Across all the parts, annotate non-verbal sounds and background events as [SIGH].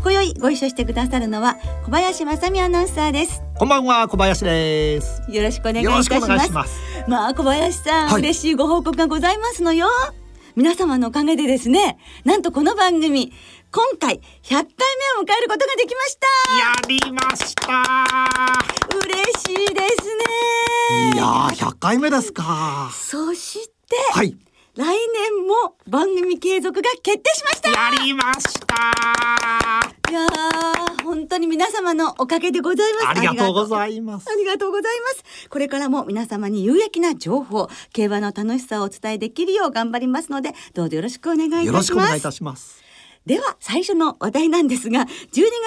今宵ご一緒してくださるのは小林正美アナウンサーです。こんばんは小林です。よろしくお願いいたします。まあ小林さん、はい、嬉しいご報告がございますのよ。皆様のおかげでですねなんとこの番組今回100回目を迎えることができました。やりました。嬉しいですね。いや100回目ですか。そしてはい来年も番組継続が決定しました。やりました。いや本当に皆様のおかげでございます。ありがとうございます。ありがとうございます。これからも皆様に有益な情報競馬の楽しさをお伝えできるよう頑張りますのでどうぞよろしくお願いいたします。よろしくお願いいたします。では最初の話題なんですが12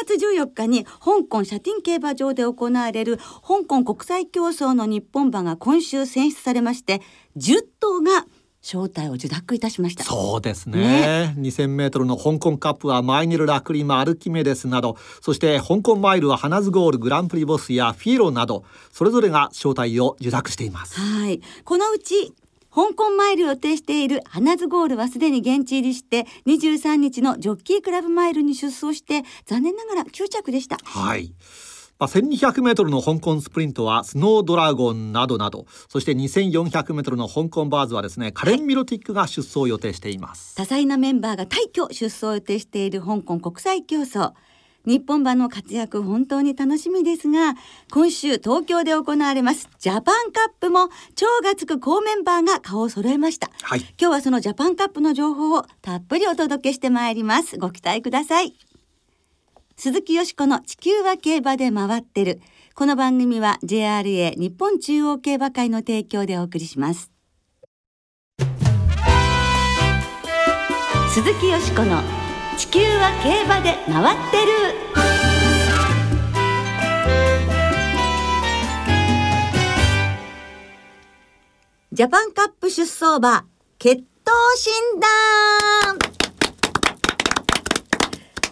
月14日に香港シャティン競馬場で行われる香港国際競争の日本馬が今週選出されまして10頭が招待を受諾いたしました。そうですね。ね。2000メートルの香港カップはマイネル・ラクリマ・アルキメデスなどそして香港マイルはハナズゴールグランプリボスやフィーロなどそれぞれが招待を受諾しています。はい。このうち香港マイルを予定している花ズゴールはすでに現地入りして23日のジョッキークラブマイルに出走して残念ながら9着でした。はいまあ、1200メートルの香港スプリントはスノードラゴンなどなど。そして2400メートルの香港バーズはですねカレン・ミロティックが出走を予定しています、多彩なメンバーが大挙出走を予定している香港国際競争。日本馬の活躍本当に楽しみですが今週東京で行われますジャパンカップも超がつく好メンバーが顔を揃えました、はい、今日はそのジャパンカップの情報をたっぷりお届けしてまいります。ご期待ください鈴木よしこの地球は競馬で回ってる。この番組は JRA 日本中央競馬会の提供でお送りします。鈴木よしこの地球は競馬で回ってる。ジャパンカップ出走馬血統診断。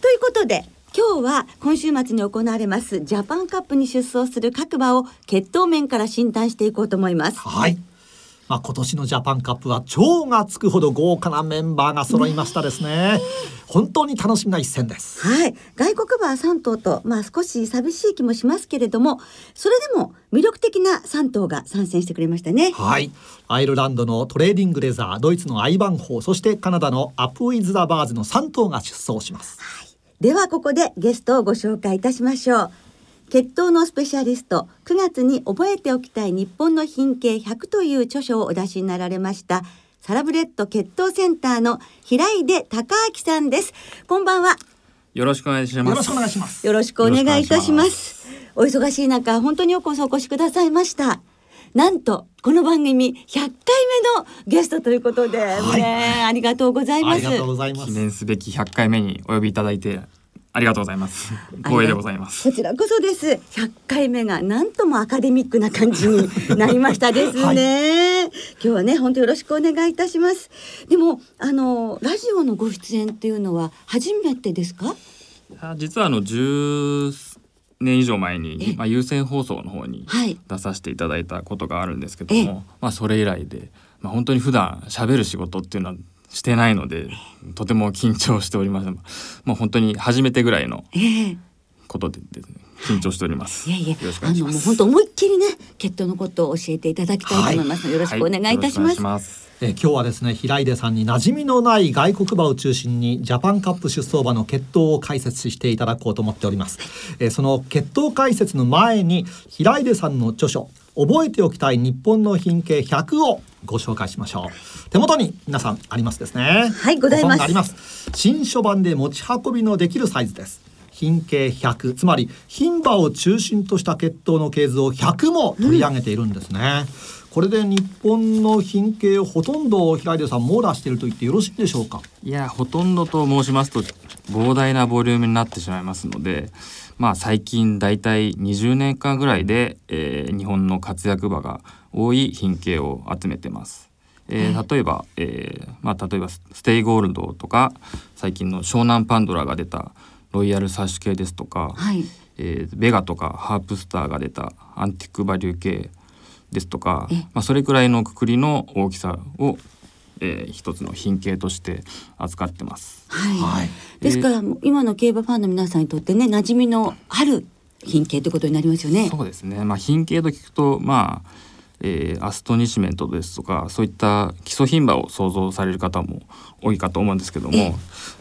ということで今日は今週末に行われますジャパンカップに出走する各馬を血統面から診断していこうと思います。はいまあ、今年のジャパンカップは超がつくほど豪華なメンバーが揃いましたですね。本当に楽しみな一戦です。はい、外国馬3頭と、まあ、少し寂しい気もしますけれども、それでも魅力的な3頭が参戦してくれましたね。はい、アイルランドのトレーディングレザー、ドイツのアイバンホー、そしてカナダのアップウィズザバーズの3頭が出走します。はい、ではここでゲストをご紹介いたしましょう。血統のスペシャリスト9月に覚えておきたい日本の牝系100という著書をお出しになられましたサラブレッド血統センターの平出孝明さんです。こんばんは。よろしくお願いします。よろしくお願いします。よろしくお願いいたします。お忙しい中本当によくお越しくださいましたなんとこの番組100回目のゲストということで、はい、ねありがとうございます記念すべき100回目にお呼びいただいてありがとうございます。光栄でございます。こちらこそです。100回目がなんともアカデミックな感じになりましたですね。はい、今日はね、本当よろしくお願いいたします。でも、あのラジオのご出演っていうのは初めてですか？実はあの10年以上前に、まあ、有線放送の方に出させていただいたことがあるんですけども、まあ、それ以来で、まあ、本当に普段喋る仕事っていうのはしてないのでとても緊張しております。もう本当に初めてぐらいのことでですね、緊張しております。い。やいや、あのもう本当思いっきりね、血統のことを教えていただきたいと思います。はい、よろしくお願いいたします。はい、え今日はですね平出さんに馴染みのない外国馬を中心にジャパンカップ出走馬の血統を解説していただこうと思っております。えその血統解説の前に平出さんの著書覚えておきたい日本の品系100をご紹介しましょう。手元に皆さんありますですね。はいございます。あります。新書版で持ち運びのできるサイズです。牝系100つまり牝馬を中心とした血統の系図を100も取り上げているんですね、うん、これで日本の牝系をほとんど平出さん網羅していると言ってよろしいでしょうか？いやほとんどと申しますと膨大なボリュームになってしまいますので、まあ、最近だいたい20年間ぐらいで、えー、日本の活躍馬が多い牝系を集めてます。えー、例えば、えーまあ、例えばステイゴールドとか最近の湘南パンドラが出たロイヤルサッシュ系ですとか、はい、えー、ベガとかハープスターが出たアンティックバリュー系ですとか、まあ、それくらいのくくりの大きさを、えー、一つの品系として扱ってます。はい、はい、ですから、今の競馬ファンの皆さんにとってね馴染みのある品系ということになりますよね。そうですね。まあ品系と聞くとまあ、えー、アストニシメントですとかそういった基礎牝馬を想像される方も多いかと思うんですけども、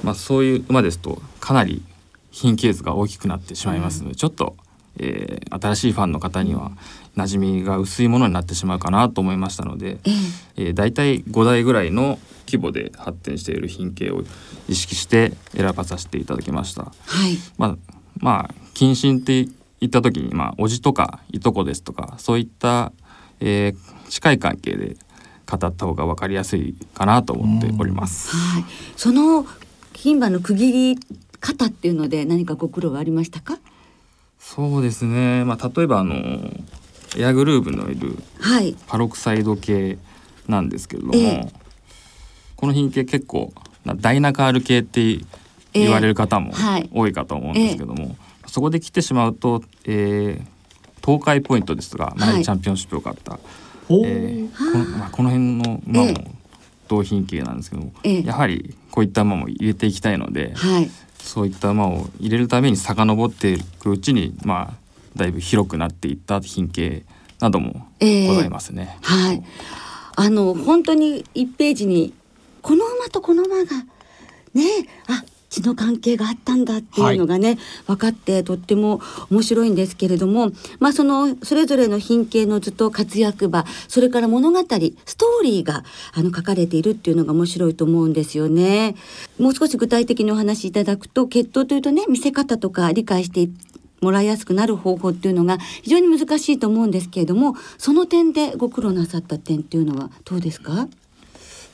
まあそういう馬ですとかなり品系図が大きくなってしまいますので、うん、ちょっと、えー、新しいファンの方には馴染みが薄いものになってしまうかなと思いましたので、えー、大体5台ぐらいの規模で発展している品系を意識して選ばさせていただきました。はい、まあまあ謹慎って言った時にまあおじとかいとこですとかそういった、えー、近い関係で語った方が分かりやすいかなと思っております。はい、その牝馬の区切り方っていうので何かご苦労はありましたか？そうですね、まあ、例えばあのエアグルーヴのいるパロクサイド系なんですけれども、はい、この品系結構ダイナカール系って言われる方も多いかと思うんですけども、えーはい、そこで来てしまうと、えー、東海ポイントですとか前チャンピオンシップを勝った、はい、えー、このまあ、この辺の馬も同品系なんですけどえー、やはりこういった馬も入れていきたいので、はい、そういった馬を入れるために遡っていくうちにまあだいぶ広くなっていった品系などもございますね。えー、はい。あの本当に一ページにこの馬とこの馬がねあ血の関係があったんだっていうのがね、はい、分かってとっても面白いんですけれども、まあ、そのそれぞれの品系の図と活躍馬それから物語ストーリーがあの書かれているっていうのが面白いと思うんですよね。もう少し具体的にお話しいただくと血統というとね見せ方とか理解してもらいやすくなる方法っていうのが非常に難しいと思うんですけれどもその点でご苦労なさった点っていうのはどうですか？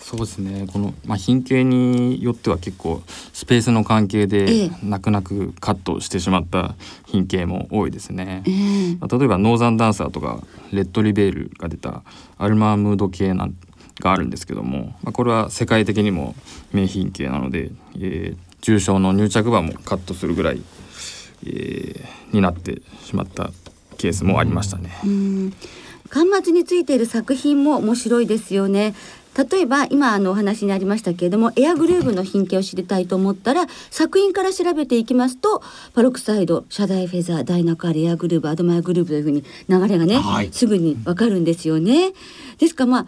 そうですね。この、まあ、品系によっては結構スペースの関係で泣く泣くカットしてしまった品系も多いですね、えー、まあ、例えばノーザンダンサーとかレッドリベールが出たアルマームード系なんがあるんですけども、まあ、これは世界的にも名品系なので、えー、重症の入着馬もカットするぐらい、えー、になってしまったケースもありましたね。巻末についている作品も面白いですよね。例えば今あのお話にありましたけれどもエアグルーヴの品形を知りたいと思ったら作品から調べていきますとパロクサイドシャダイフェザーダイナカールエアグルーヴアドマイグルーヴというふうに流れがね、はい、すぐにわかるんですよね。ですからまあ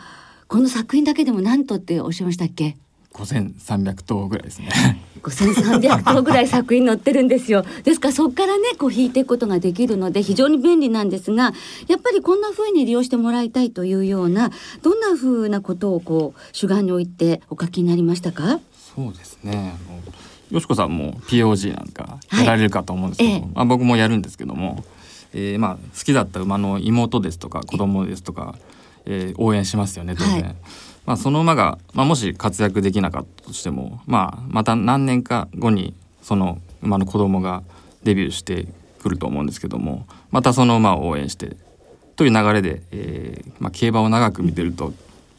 この作品だけでも何とっておっしゃいましたっけ？5300頭ぐらいですね。[LAUGHS] 5300頭ぐらい作品載ってるんですよ。ですからそこからねこう引いていくことができるので非常に便利なんですがやっぱりこんな風に利用してもらいたいというようなどんな風なことをこう主眼に置いてお書きになりましたか？そうですね。よしこさんも POG なんかやられるかと思うんですけど、はいええ、まあ、僕もやるんですけども、えー、まあ好きだった馬の妹ですとか子供ですとか、えー、応援しますよね当然。はいまあ、その馬が、まあ、もし活躍できなかったとしても、まあ、また何年か後にその馬の子供がデビューしてくると思うんですけどもまたその馬を応援してという流れで、えーまあ、競馬を長く見てると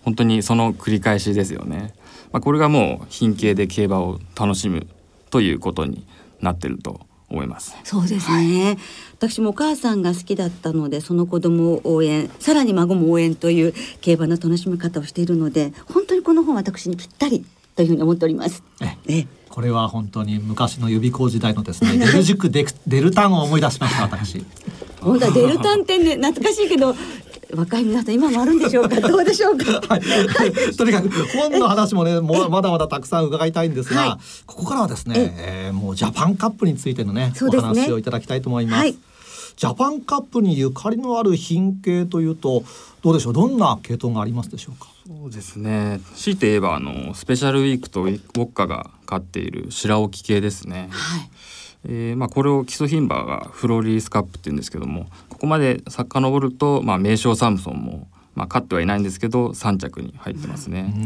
本当にその繰り返しですよね。まあ、これがもう品系で競馬を楽しむということになってると思います。そうですね、はい、私もお母さんが好きだったのでその子供を応援さらに孫も応援という競馬の楽しみ方をしているので本当にこの本私にぴったりというふうに思っております。えこれは本当に昔の予備校時代のですね [LAUGHS] デル塾デデルタンを思い出しました私。本当はデルタンってね懐かしいけど若い皆さん今もあるんでしょうか？[LAUGHS] どうでしょうか、はい、[LAUGHS] とにかく本の話もねもまだまだたくさん伺いたいんですが、はい、ここからはですねえ。えー、もうジャパンカップについてのね、ね、お話をいただきたいと思います、はい、ジャパンカップにゆかりのある品系というとどうでしょう？どんな系統がありますでしょうか？そうですね。強いて言えばあのスペシャルウィークとウォッカが飼っている白沖系ですね、はいえーまあ、これを基礎牝馬がフローリースカップって言うんですけどもここまで遡ると、まあ、名将サムソンも、まあ、勝ってはいないんですけど3着に入ってますね、うん、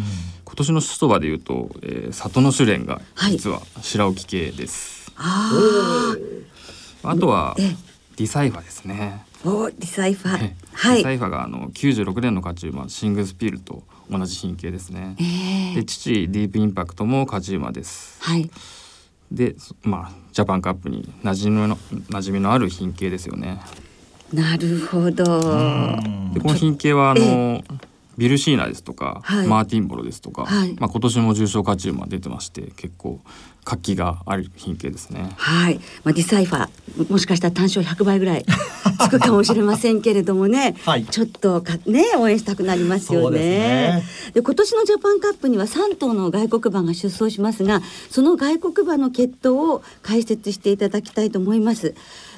今年の出走馬でいうと、えー、里の試練が実は白置系です、はい、あとはディサイファですね。おディサイファ、はい、ディサイファがあの96年の勝ち馬シングスピールと同じ牝系ですね、えー、で父ディープインパクトも勝ち馬です。はいでまあジャパンカップに馴染みの馴染みのある牝系ですよね。なるほど。でこの牝系はあのビルシーナですとか、はい、マーティンボロですとか、はい、まあ今年も重賞勝ち馬出てまして結構活気がある牝系ですね。はい、まあディサイファーもしかしたら単勝100倍ぐらいつくかもしれませんけれどもね、はい、ちょっとかね応援したくなりますよね。で、ね、今年のジャパンカップには3頭の外国馬が出走しますが、その外国馬の血統を解説していただきたいと思います。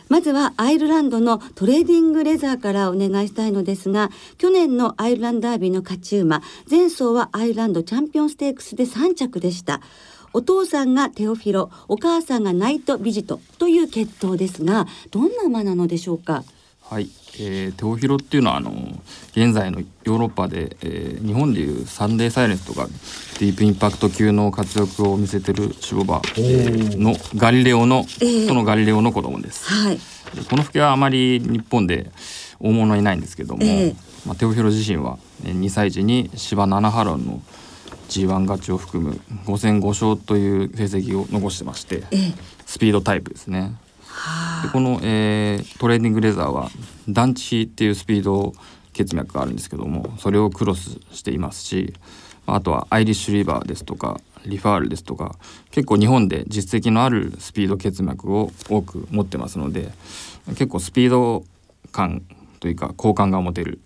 まずはアイルランドのトレーディングレザーからお願いしたいのですが去年のアイルランドダービーの勝ち馬前走はアイルランドチャンピオンステークスで3着でしたお父さんがテオフィロお母さんがナイトビジトという血統ですがどんな馬なのでしょうか？はい、えー、テオフィロっていうのはあの現在のヨーロッパで、えー、日本でいうサンデーサイレンスとかディープインパクト級の活躍を見せてるシボバのガリレオの、えー、そのガリレオの子供です。はい、この吹きはあまり日本で大物いないんですけども、えー、まあ、テオフィロ自身は2歳児に芝7ハロンの G1 勝ちを含む5戦5勝という成績を残してまして、えー、スピードタイプですね。でこの、えー、トレーディングレザーはダンジグっていうスピード血脈があるんですけどもそれをクロスしていますしあとはアイリッシュリバーですとかリファールですとか結構日本で実績のあるスピード血脈を多く持ってますので結構スピード感というか好感が持てる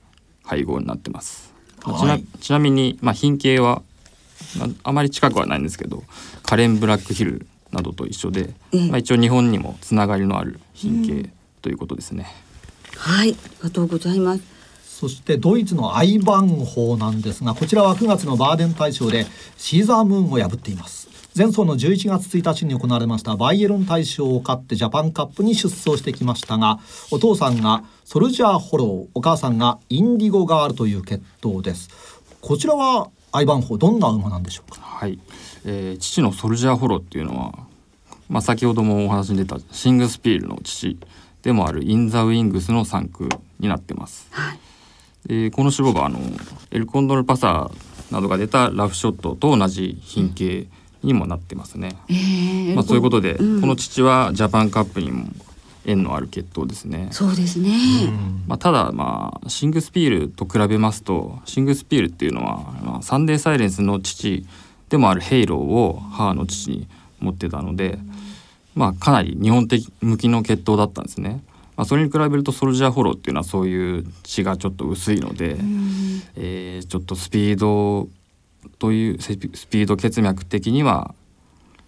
配合になってます。はい、ちなちなみに、まあ、品系はあまり近くはないんですけどカレン・ブラックヒルなどと一緒で、まあ、一応日本にもつながりのある品系ということですね。はいありがとうございます。そしてドイツのアイバンホなんですがこちらは9月のバーデン大賞でシーザームーンを破っています。前走の11月1日に行われましたバイエロン大賞を勝ってジャパンカップに出走してきましたがお父さんがソルジャーホローお母さんがインディゴガールという血統です。こちらはアイバンホーどんな馬なんでしょうか？はい、えー、父のソルジャーホローっていうのはまあ、先ほどもお話に出たシングスピールの父でもあるイン・ザ・ウィングスの産駒になってます。はい、でこの祖母はあのエルコンドルパサーなどが出たラフショッドと同じ牝系にもなってますね。えー、まあ、そういうことで、うん、この父はジャパンカップにも縁のある血統ですね。そうですね。まあ、ただまあシングスピールと比べますとシングスピールっていうのは、まあ、サンデーサイレンスの父でもあるヘイローを母の父に持ってたので、まあ、かなり日本的向きの血統だったんですね。まあ、それに比べるとソルジャーフォローっていうのはそういう血がちょっと薄いので、うん、えー、ちょっとスピードというスピード血脈的には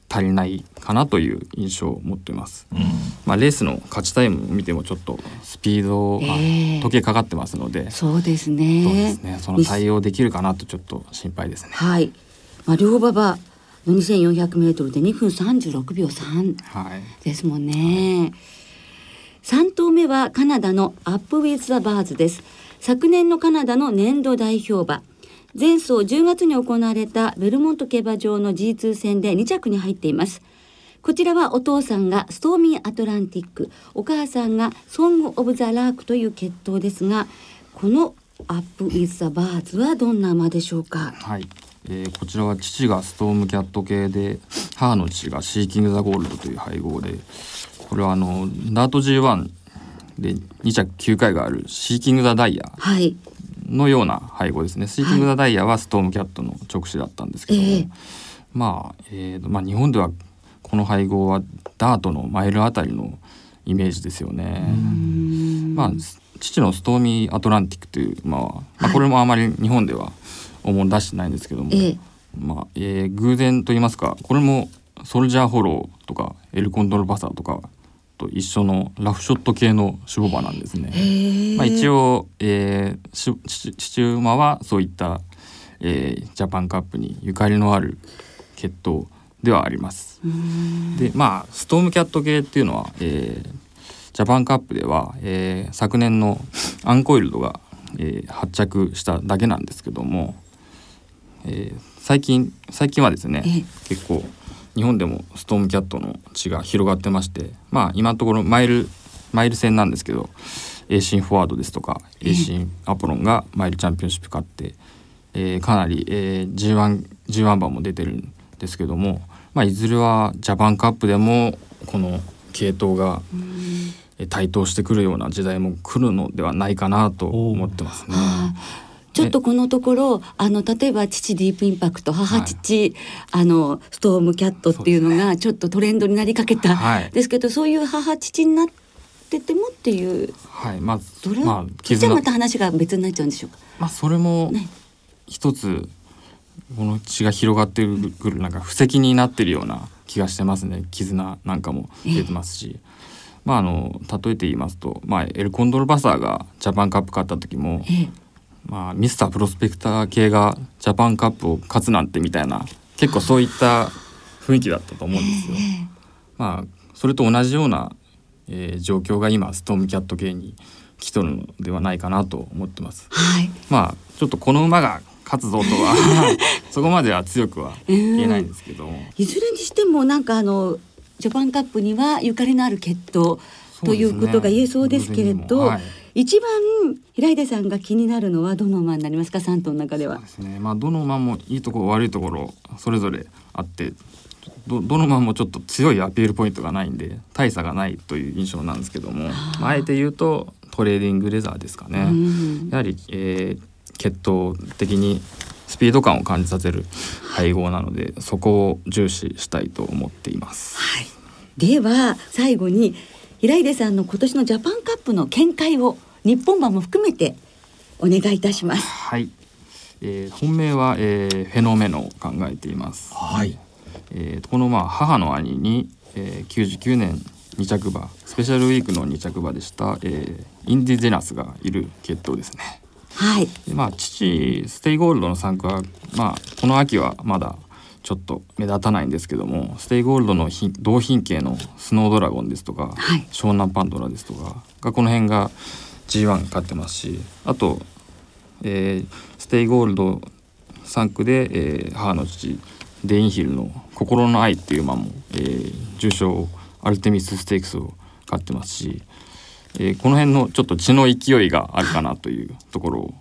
足りないかなという印象を持っています。うん、まあレースの勝ちタイムを見てもちょっとスピードが時計かかってますので、えー、そうですね。そうですね。その対応できるかなとちょっと心配ですね。はい。まあ良馬場2400メートルで2分36秒3ですもんね。はい、3頭目はカナダのアップウィズ・ザ・バーズです。昨年のカナダの年度代表馬。前走10月に行われたベルモント競馬場の G2 戦で2着に入っています。こちらはお父さんがストーミーアトランティック、お母さんがソング・オブ・ザ・ラークという血統ですが、このアップ・ウィズ・ザ・バーズはどんな馬でしょうか？はい。えー、こちらは父がストームキャット系で母の父がシーキング・ザ・ゴールドという配合でこれはあのダート G1 で2着9回があるシーキング・ザ・ダイヤのような配合ですね、はい、シーキング・ザ・ダイヤはストームキャットの直視だったんですけども、えー、まあ、えーまあ、日本ではこの配合はダートのマイルあたりのイメージですよね。まあ父のストーミーアトランティックという馬は、まあ、これもあまり日本では思い出してないんですけども、ええ、まあ、えー、偶然と言いますかこれもソルジャーホローとかエルコントロバサーとかと一緒のラフショット系の守護馬なんですね。まあ、一応、えー、父馬はそういった、えー、ジャパンカップにゆかりのある血統ではあります。でまあストームキャット系っていうのは、えー、ジャパンカップでは、えー、昨年のアンコイルドがえー、発着しただけなんですけども、えー、最近最近はですね、結構日本でもストームキャットの血が広がってましてまあ今のところマイルマイル戦なんですけどエンフォワードですとかエンアポロンがマイルチャンピオンシップ勝って、えー、かなり、えー、G1, G1 番も出てるんですけども、まあ、いずれはジャパンカップでもこの系統が台頭してくるような時代も来るのではないかなと思ってますね。ちょっとこのところあの例えば父ディープインパクト母父、はい、あのストームキャットっていうのがちょっとトレンドになりかけた、はい、ですけどそういう母父になっててもっていうはい。まあそれ？は、まあ、じゃまた話が別になっちゃうんでしょうか？まあそれも一つ、この血が広がってくるなんか布石になってるような気がしてますね。絆なんかも出てますし。まあ、あの例えて言いますと、まあ、エルコンドルバサーがジャパンカップ勝った時も、まあ、ミスタープロスペクター系がジャパンカップを勝つなんてみたいな結構そういった雰囲気だったと思うんですよ。まあ、それと同じような、えー、状況が今ストームキャット系に来とるのではないかなと思ってます。はい、まあちょっとこの馬が勝つぞとは [LAUGHS] そこまでは強くは言えないんですけど、いずれにしてもなんかあのジャパンカップにはゆかりのある血統ということが言えそうですけれど、はい、一番平出さんが気になるのはどの馬になりますか？3頭の中では。そうですね。まあどの馬もいいところ悪いところそれぞれあってどどの馬もちょっと強いアピールポイントがないんで大差がないという印象なんですけども、まあ、あえて言うとトレーディングレザーですかね。やはり、えー、血統的にスピード感を感じさせる配合なのでそこを重視したいと思っています。はい、では最後に平出さんの今年のジャパンカップの見解を日本版も含めてお願いいたします。はい、えー、本命は、えー、フェノメノを考えています。はい。えー、このまあ母の兄に、えー、99年2着馬スペシャルウィークの2着馬でした、えー、インディジェナスがいる血統ですね。はい。まあ父ステイゴールドの産駒はまあこの秋はまだちょっと目立たないんですけどもステイゴールドの同牝系のスノードラゴンですとか、はい、湘南パンドラですとかがこの辺が G1 勝ってますしあと、えー、ステイゴールド産駒で、えー、母の父デインヒルの「心の愛」っていう馬も、えー、重賞アルテミスステークスを勝ってますし、えー、この辺のちょっと血の勢いがあるかなというところを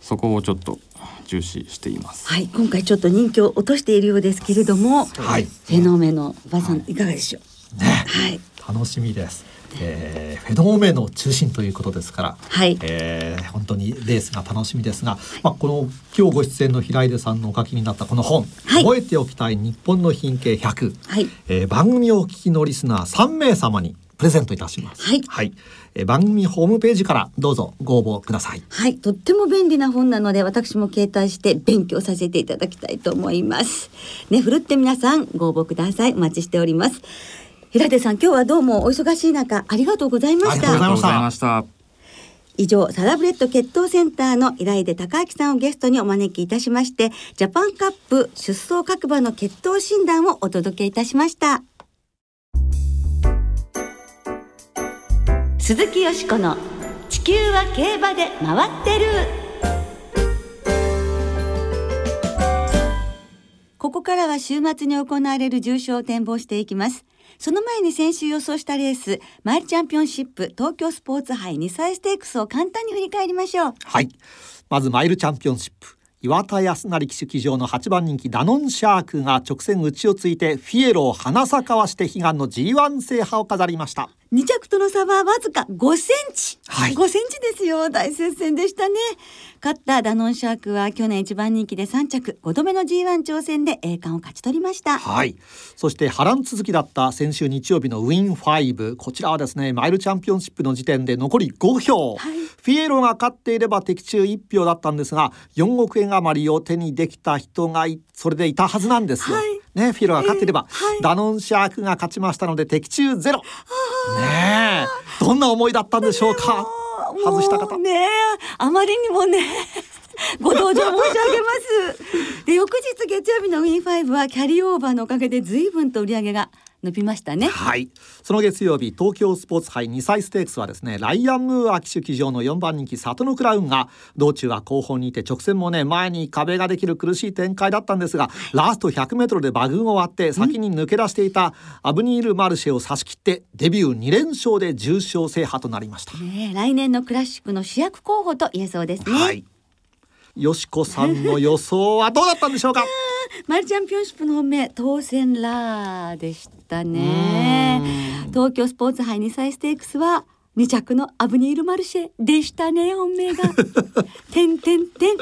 そこをちょっと重視しています。はい、今回ちょっと人気を落としているようですけれども、はい、フェノメノバさん、はい、いかがでしょう？ね、はい、楽しみです。えー、フェノメノ中心ということですから、はい、えー、本当にレースが楽しみですが、まあこの今日ご出演の平出さんのお書きになったこの本、はい、覚えておきたい日本の品系100、はいえー、番組をお聞きのリスナー3名様にプレゼントいたします。はい。はい。え番組ホームページからどうぞご応募ください。はい。とっても便利な本なので私も携帯して勉強させていただきたいと思います。ね、ふるって皆さんご応募ください。お待ちしております。平手さん、今日はどうもお忙しい中ありがとうございました。ありがとうございました。以上、サラブレッド血統センターの平出隆明さんをゲストにお招きいたしまして、ジャパンカップ出走各馬の血統診断をお届けいたしました。鈴木よしこの地球は競馬で回ってる。ここからは週末に行われる重賞を展望していきます。その前に先週予想したレースマイルチャンピオンシップ東京スポーツ杯2歳ステークスを簡単に振り返りましょう。はい。まずマイルチャンピオンシップ。岩田康成騎手騎乗の8番人気ダノンシャークが直線内をついてフィエロを花咲かわして悲願の G1 制覇を飾りました。2着との差はわずか5センチ、はい、5センチですよ。大接戦でしたね。勝ったダノンシャークは去年一番人気で3着5度目の G1 挑戦で栄冠を勝ち取りました。はい。そして波乱続きだった先週日曜日のウィン5こちらはですねマイルチャンピオンシップの時点で残り5票、はい、フィエロが勝っていれば的中1票だったんですが4億円余りを手にできた人がそれでいたはずなんですよ、はいね、フィロが勝っていれば、えーはい、ダノンシャークが勝ちましたので的中ゼロ。ねどんな思いだったんでしょうか？外した方。ねあまりにもね。[LAUGHS] ご同情申し上げます。で翌日月曜日のウィンファイブはキャリーオーバーのおかげで随分と売り上げが伸びましたね。はい。その月曜日東京スポーツ杯2歳ステークスはですねライアン・ムーア騎手騎乗の4番人気里のクラウンが道中は後方にいて直線もね前に壁ができる苦しい展開だったんですが、ラスト 100m で馬群を割って先に抜け出していたアブニール・マルシェを差し切ってデビュー2連勝で重賞制覇となりました、ね、来年のクラシックの主役候補と言えそうですね、はい。よしこさんの予想はどうだったんでしょうか？[LAUGHS] マルチャンピオンシップの本命当選ラーでしたね。東京スポーツ杯2歳ステークスは二着のアブニールマルシェでしたね本命が。[LAUGHS] てんてんてん。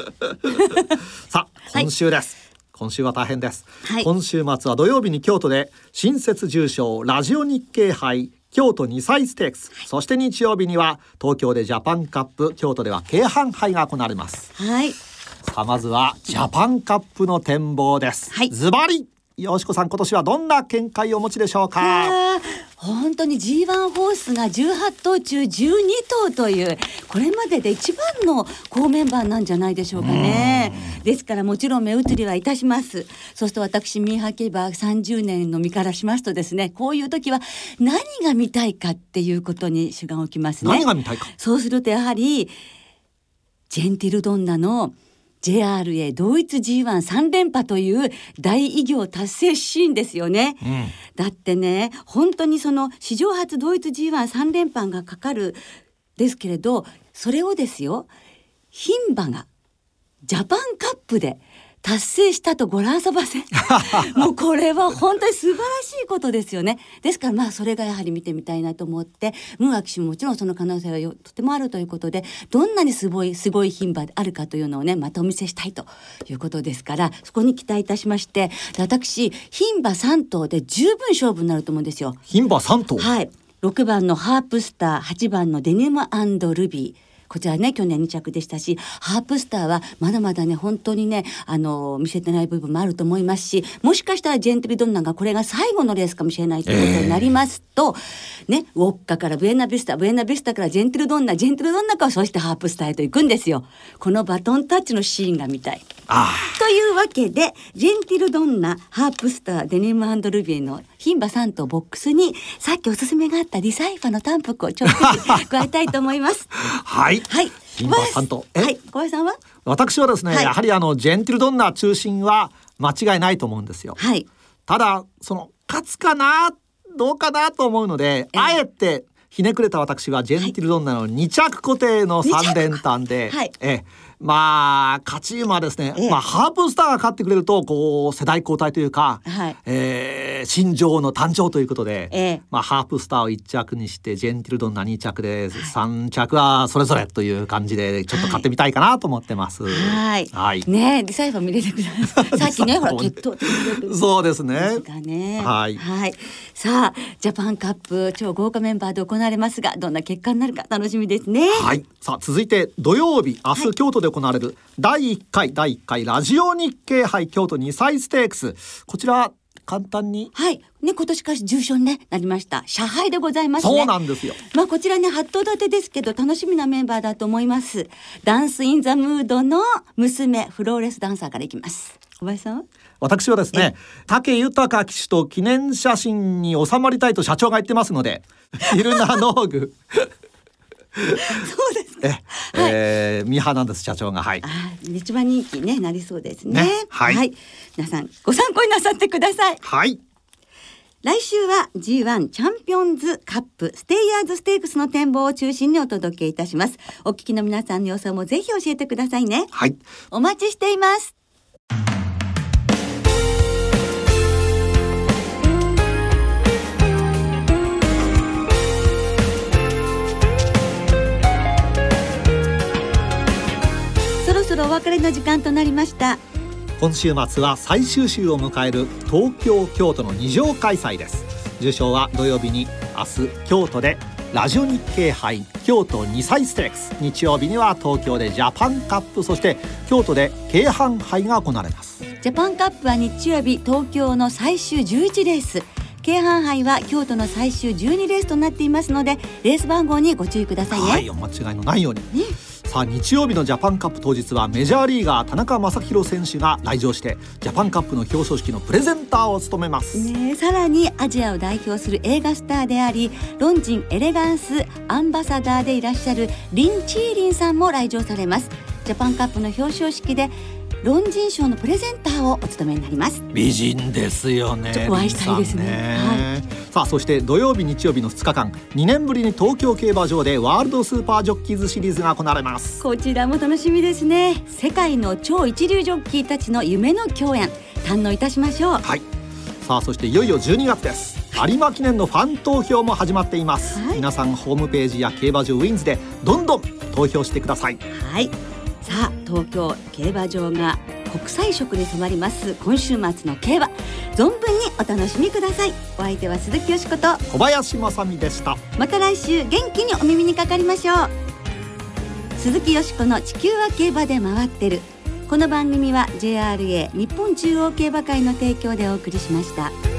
さあ今週です、はい今週は大変です、はい、今週末は土曜日に京都で新設重賞ラジオ日経杯京都2歳ステークス、はい、そして日曜日には東京でジャパンカップ京都では京阪杯が行われます。はいさあまずはジャパンカップの展望です。ズバリよしこさん今年はどんな見解をお持ちでしょうか？本当に G1 ホースが18頭中12頭というこれまでで一番の好メンバーなんじゃないでしょうかね。ですからもちろん目移りはいたします。そして私ミーハーケバー30年の身からしますとですねこういう時は何が見たいかっていうことに主眼を置きますね。何が見たいか？そうするとやはりジェンティルドンナの JRA 同一 G13 連覇という大偉業達成シーンですよね、うん、だってね本当にその史上初同一 G13 連覇がかかるですけれどそれをですよ牝馬がジャパンカップで達成したとご覧さばせ [LAUGHS] もうこれは本当に素晴らしいことですよね。ですからまあそれがやはり見てみたいなと思ってムーア騎手ももちろんその可能性はとてもあるということでどんなにすごいすごい牝馬であるかというのをねまたお見せしたいということですからそこに期待いたしまして私牝馬3頭で十分勝負になると思うんですよ。牝馬3頭？はい。6番のハープスター8番のデニムアンドルビーこちらね去年2着でしたしハープスターはまだまだね本当にねあの見せてない部分もあると思いますしもしかしたらジェンティルドンナがこれが最後のレースかもしれないということになりますと、えー、ねウォッカからブエナビスタブエナビスタからジェンティルドンナジェンティルドンナからそしてハープスターへと行くんですよ。このバトンタッチのシーンが見たい。というわけでジェンティルドンナハープスターデニムアンドルビーの牝馬3頭ボックスにさっきおすすめがあったリサイファの単複をちょっと [LAUGHS] 加えたいと思います。はいはい。牝馬3頭。は？い。小林さんは？私はですね、はい、やはりあのジェンティルドンナ中心は間違いないと思うんですよ。はい。ただその勝つかなどうかなと思うので、あえてひねくれた私はジェンティルドンナの2着固定の3連単で、はい、えまあ勝ち馬ですね、ええ、まあハープスターが勝ってくれるとこう世代交代というか、はい、えー、新女王の誕生ということで、え、まあハープスターを1着にしてジェンティルドンナ2着で、はい、3着はそれぞれという感じでちょっと買ってみたいかなと思ってます。はい。はい。ねリサイファー見れてください。[LAUGHS] さっきねほら血統そうですね。ねはい。はい。さあジャパンカップ超豪華メンバーで行われますがどんな結果になるか楽しみですね。はい。さあ続いて土曜日明日、京都で行われる第1回第1回ラジオ日経杯京都2歳ステークス。こちら簡単に。はい。ね今年から重賞に、ね、なりました。社杯でございます、ね、そうなんですよ。まあこちらね八頭立てですけど楽しみなメンバーだと思います。ダンスインザムードの娘フローレスダンサーからいきます。小林さん私はですね武豊騎手と記念写真に収まりたいと社長が言ってますのでイルナノーグそうですね。ええー、ミハナです社長がはい。一番人気ねなりそうですね。ねはい、はい、皆さんご参考になさってください。はい。来週は G1 チャンピオンズカップステイヤーズステークスの展望を中心にお届けいたします。お聞きの皆さんの予想もぜひ教えてくださいね。はい。お待ちしています。別れの時間となりました。今週末は最終週を迎える東京京都の二条開催です。受賞は土曜日に明日京都でラジオ日経杯京都2歳ステークス。日曜日には東京でジャパンカップそして京都で京阪杯が行われます。ジャパンカップは日曜日東京の最終11レース。京阪杯は京都の最終12レースとなっていますのでレース番号にご注意くださいね。はいお間違いのないように、ねさあ日曜日のジャパンカップ当日はメジャーリーガー田中将大選手が来場してジャパンカップの表彰式のプレゼンターを務めます。ねさらにアジアを代表する映画スターでありロンジンエレガンスアンバサダーでいらっしゃるリン・チーリンさんも来場されます。ジャパンカップの表彰式でロンジン賞のプレゼンターをお務めになります。美人ですよねお会いしたいですね、ね、はい、さあそして土曜日日曜日の2日間2年ぶりに東京競馬場でワールドスーパージョッキーズシリーズが行われます。こちらも楽しみですね。世界の超一流ジョッキーたちの夢の共演堪能いたしましょう。はい。さあそしていよいよ12月です。有馬記念のファン投票も始まっています、はい、皆さんホームページや競馬場ウィンズでどんどん投票してください。はいさあ東京競馬場が国際色に染まります。今週末の競馬存分にお楽しみください。お相手は鈴木よしこと。小林正美でした。また来週元気にお耳にかかりましょう。鈴木よしこの地球は競馬で回ってる。この番組は JRA 日本中央競馬会の提供でお送りしました。